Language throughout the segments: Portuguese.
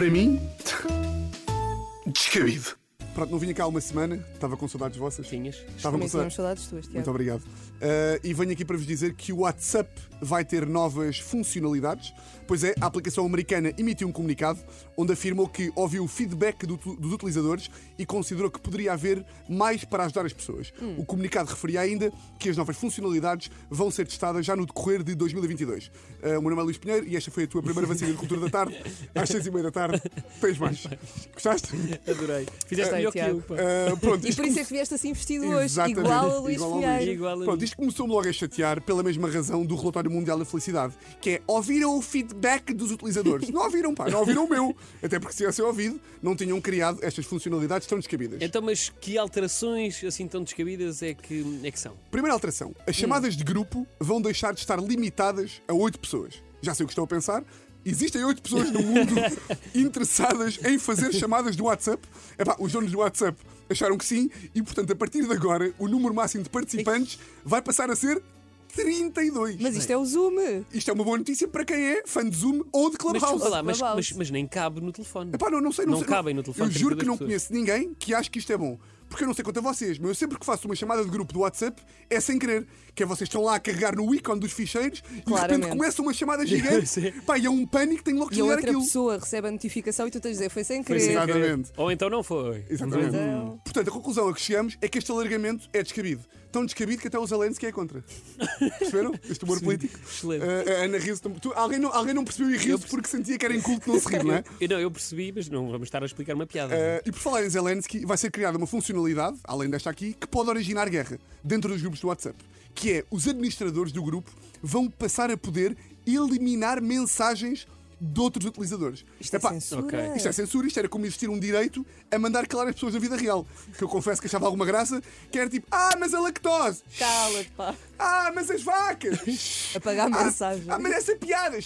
Para mim, descabido. Pronto, não vinha cá há uma semana, estava com saudades vossas. Tinhas? Estava com saudades. saudades tuas, Tiago. Muito obrigado. Uh, e venho aqui para vos dizer que o WhatsApp vai ter novas funcionalidades. Pois é, a aplicação americana emitiu um comunicado onde afirmou que ouviu o feedback do- dos utilizadores e considerou que poderia haver mais para ajudar as pessoas. O comunicado referia ainda que as novas funcionalidades vão ser testadas já no decorrer de 2022. Uh, o meu nome é Luís Pinheiro e esta foi a tua primeira vacina de cultura da tarde. Às seis e meia da tarde, tens mais. Gostaste? Adorei. Fizeste melhor que eu. Tiago. Uh, pronto, E por isso é que vieste assim vestido hoje, igual a Luís Igual ao Luís. Pinheiro. Igual a Pronto, isto começou-me logo a chatear pela mesma razão do relatório mundial da felicidade, que é ouviram o feedback dos utilizadores. Não ouviram, pá, não ouviram o meu. Até porque se tivessem ouvido, não tinham criado estas funcionalidades tão descabidas. Então, mas que alterações assim tão descabidas é que, é que são? Primeira alteração: as chamadas de grupo vão deixar de estar limitadas a 8 pessoas. Já sei o que estou a pensar. Existem 8 pessoas no mundo interessadas em fazer chamadas do WhatsApp. Epá, os donos do WhatsApp acharam que sim, e portanto, a partir de agora, o número máximo de participantes vai passar a ser 32. Mas isto é o Zoom. Isto é uma boa notícia para quem é fã de Zoom ou de Mas, Clubhouse. desculpa lá, mas, Clubhouse. mas, mas nem cabe no telefone. Epá, não, não sei, não, Não sei, cabem no telefone Eu juro que 32 não pessoas. conheço ninguém que ache que isto é bom. Porque eu não sei quanto a vocês, mas eu sempre que faço uma chamada de grupo do WhatsApp é sem querer. Que é vocês estão lá a carregar no ícone dos ficheiros e de repente Claramente. começa uma chamada gigante. Pá, e é um pânico, tenho logo que E a desligar outra aquilo. pessoa recebe a notificação e tu tens de dizer foi sem Foi querer. sem querer. Exatamente. Ou então não foi. Exatamente. Então- Portanto, a conclusão a que chegamos é que este alargamento é descabido. Tão descabido que até o Zelensky é contra. Perceberam? Este humor político. Excelente. A Ana riu-se. tu- Alguém não, alguém não percebeu e riu-se porque sentia que era inculto não se rir, não é? Eu, não, eu percebi, mas não vamos estar a explicar uma piada. Uh, e por falar em Zelensky, vai ser criada uma funcionalidade, além desta aqui, que pode originar guerra dentro dos grupos do WhatsApp. Que é os administradores do grupo vão passar a poder eliminar mensagens de outros utilizadores. Isto é Epá, censura. ok. Isto é censura, isto era como existir um direito a mandar calar as pessoas da vida real. Que eu confesso que achava alguma graça, que era tipo, ah, mas a lactose! Cala-te, pá. Ah, mas as vacas! Apagar a Ah, mensagem. Ah, mas essa piada!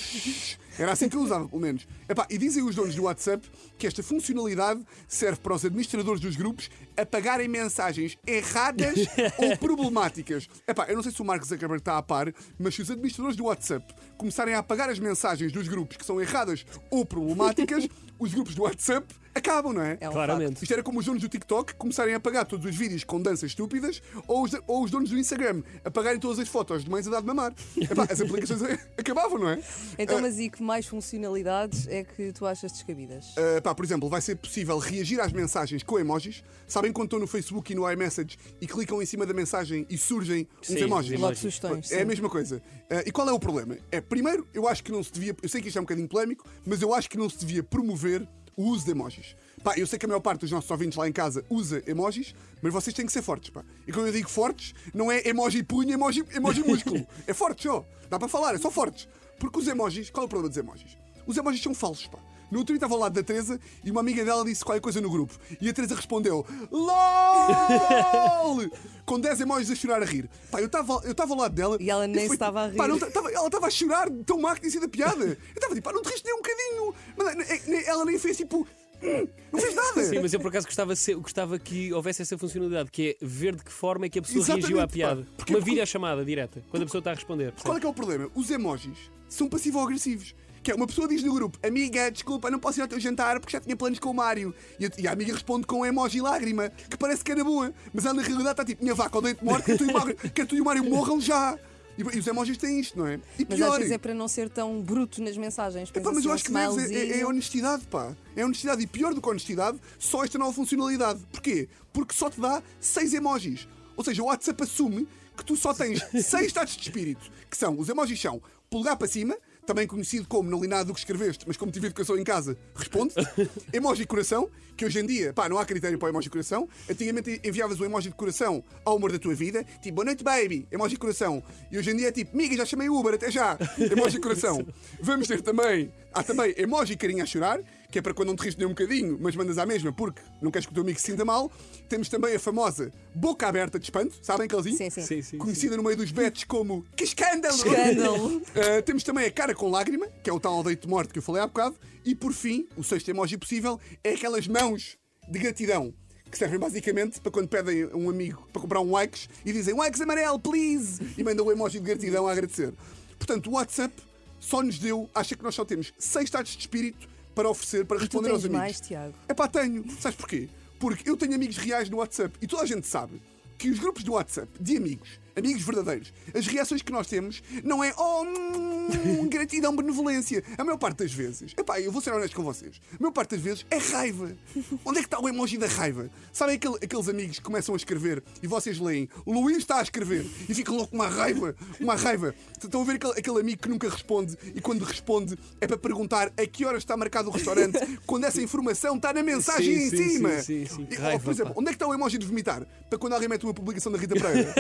Era assim que eu usava, pelo menos. Epá, e dizem os donos do WhatsApp que esta funcionalidade serve para os administradores dos grupos apagarem mensagens erradas ou problemáticas. Epá, eu não sei se o Mark Zuckerberg está a par, mas se os administradores do WhatsApp começarem a apagar as mensagens dos grupos que são erradas ou problemáticas, os grupos do WhatsApp acabam, não é? É um Claramente. Isto era como os donos do TikTok começarem a apagar todos os vídeos com danças estúpidas ou os, ou os donos do Instagram apagarem todas as fotos de mães a dar de mamar. Epá, as aplicações acabavam, não é? Então, Ah, mas e que mais funcionalidades é que tu achas descabidas? Uh, pá, por exemplo, vai ser possível reagir às mensagens com emojis. Sabem quando estão no Facebook e no iMessage e clicam em cima da mensagem e surgem uns Sim, emojis? os Logo emojis. sugestões. É a sim. mesma coisa. Uh, e qual é o problema? É, primeiro, eu acho que não se devia. Eu sei que isto é um bocadinho polémico, mas eu acho que não se devia promover o uso de emojis. Pá, eu sei que a maior parte dos nossos ouvintes lá em casa usa emojis, mas vocês têm que ser fortes. Pá. E quando eu digo fortes, não é emoji punho, emoji, emoji músculo. É forte só. Dá para falar, é só fortes. Porque os emojis, qual é o problema dos emojis? Os emojis são falsos, pá. No outro dia estava ao lado da Teresa e uma amiga dela disse qualquer coisa no grupo. E a Teresa respondeu: LOL! Com 10 emojis a chorar a rir. Pá, eu estava eu estava ao lado dela. E ela nem foi- estava a rir. Pá, não ta- tava- ela estava a chorar tão má que tinha sido a piada. Eu estava tipo, pá, não te riste nem um bocadinho. Mas, eh, nem- ela nem fez tipo. "Hum", Não fez nada. Sim, mas eu por acaso gostava, se- gostava que houvesse essa funcionalidade, que é ver de que forma é que a pessoa Exatamente, reagiu à pá. piada. Porque- Uma porque- videochamada direta, quando a pessoa está a responder. Qual é que é o problema? Os emojis são passivo-agressivos. Que é uma pessoa diz no grupo: Amiga, desculpa, não posso ir ao teu jantar porque já tinha planos com o Mário. E a, e a amiga responde com um emoji lágrima, que parece que era boa. Mas ela na realidade está tipo: Minha vaca, odeio-te morte, que tu e o Mário- que tu e o Mário morram já. E, os emojis têm isto, não é? E Mas pior. às vezes é para não ser tão bruto nas mensagens. Epá, mas eu acho que deves, é, é, é honestidade, pá. É honestidade. E pior do que honestidade, só esta nova funcionalidade. Porquê? Porque só te dá seis emojis. Ou seja, o WhatsApp assume que tu só tens seis estados de espírito. Que são, os emojis são polegar para cima, também conhecido como não li nada do que escreveste, mas como tive educação em casa, responde. emoji coração, que hoje em dia, pá, não há critério para o emoji coração. Antigamente enviavas o emoji de coração ao amor da tua vida, tipo, boa noite, baby, emoji coração. E hoje em dia é tipo, miga, já chamei o Uber, até já, emoji coração. Vamos ter também, há também emoji carinha a chorar, que é para quando não te rires nem um bocadinho, mas mandas à mesma porque não queres que o teu amigo se sinta mal. Temos também a famosa boca aberta de espanto, sabem aquelezinho? Sim, sim. Sim, sim, Conhecida no meio dos betos como que escândalo! Escândalo. Uh, temos também a cara com lágrima, que é o tal aldeio de morte que eu falei há bocado. E por fim, o sexto emoji possível é aquelas mãos de gratidão. Que servem basicamente para quando pedem a um amigo para comprar um likes e dizem likes amarelo, please! E mandam o emoji de gratidão a agradecer. Portanto, o WhatsApp só nos deu, acha que nós só temos seis estados de espírito para oferecer, para E responder aos amigos. mais, Tiago. É pá, tenho. Sabes porquê? Porque eu tenho amigos reais no WhatsApp e toda a gente sabe que os grupos do WhatsApp de amigos, amigos verdadeiros, as reações que nós temos não é oh, hum, gratidão, benevolência. A maior parte das vezes, epá, eu vou ser honesto com vocês, a maior parte das vezes é raiva. Onde é que está o emoji da raiva? Sabem aquele- aqueles amigos que começam a escrever e vocês leem, o Luís está a escrever e ficam logo com uma raiva, uma raiva. Estão a ver aquele, aquele amigo que nunca responde e quando responde é para perguntar a que horas está marcado o restaurante quando essa informação está na mensagem Sim, em sim, cima. sim, sim, sim. E, raiva, por exemplo, pá. onde é que está o emoji de vomitar? Para quando alguém mete uma publicação da Rita Pereira.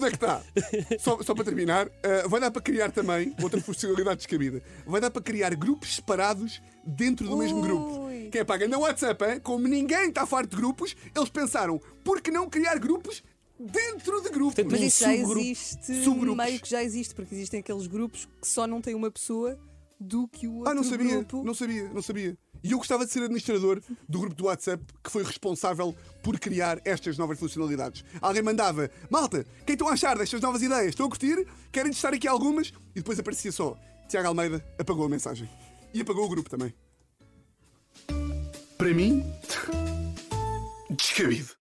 Onde é que está? Só, só para terminar, uh, vai dar para criar também outra funcionalidade descabida. Vai dar para criar grupos separados dentro do mesmo grupo. Ui. Quem é paga no WhatsApp, hein? como ninguém está farto de grupos, eles pensaram, por que não criar grupos dentro de grupos? Portanto, Mas isso já existe, Subgrupos. meio que já existe, porque existem aqueles grupos que só não têm uma pessoa do que o outro Ah, não sabia, grupo. não sabia, não sabia. E eu gostava de ser administrador do grupo do WhatsApp que foi responsável por criar estas novas funcionalidades. Alguém mandava, malta, quem estão a achar destas novas ideias? Estão a curtir? Querem testar aqui algumas? E depois aparecia só, Tiago Almeida apagou a mensagem. E apagou o grupo também. Para mim, descabido.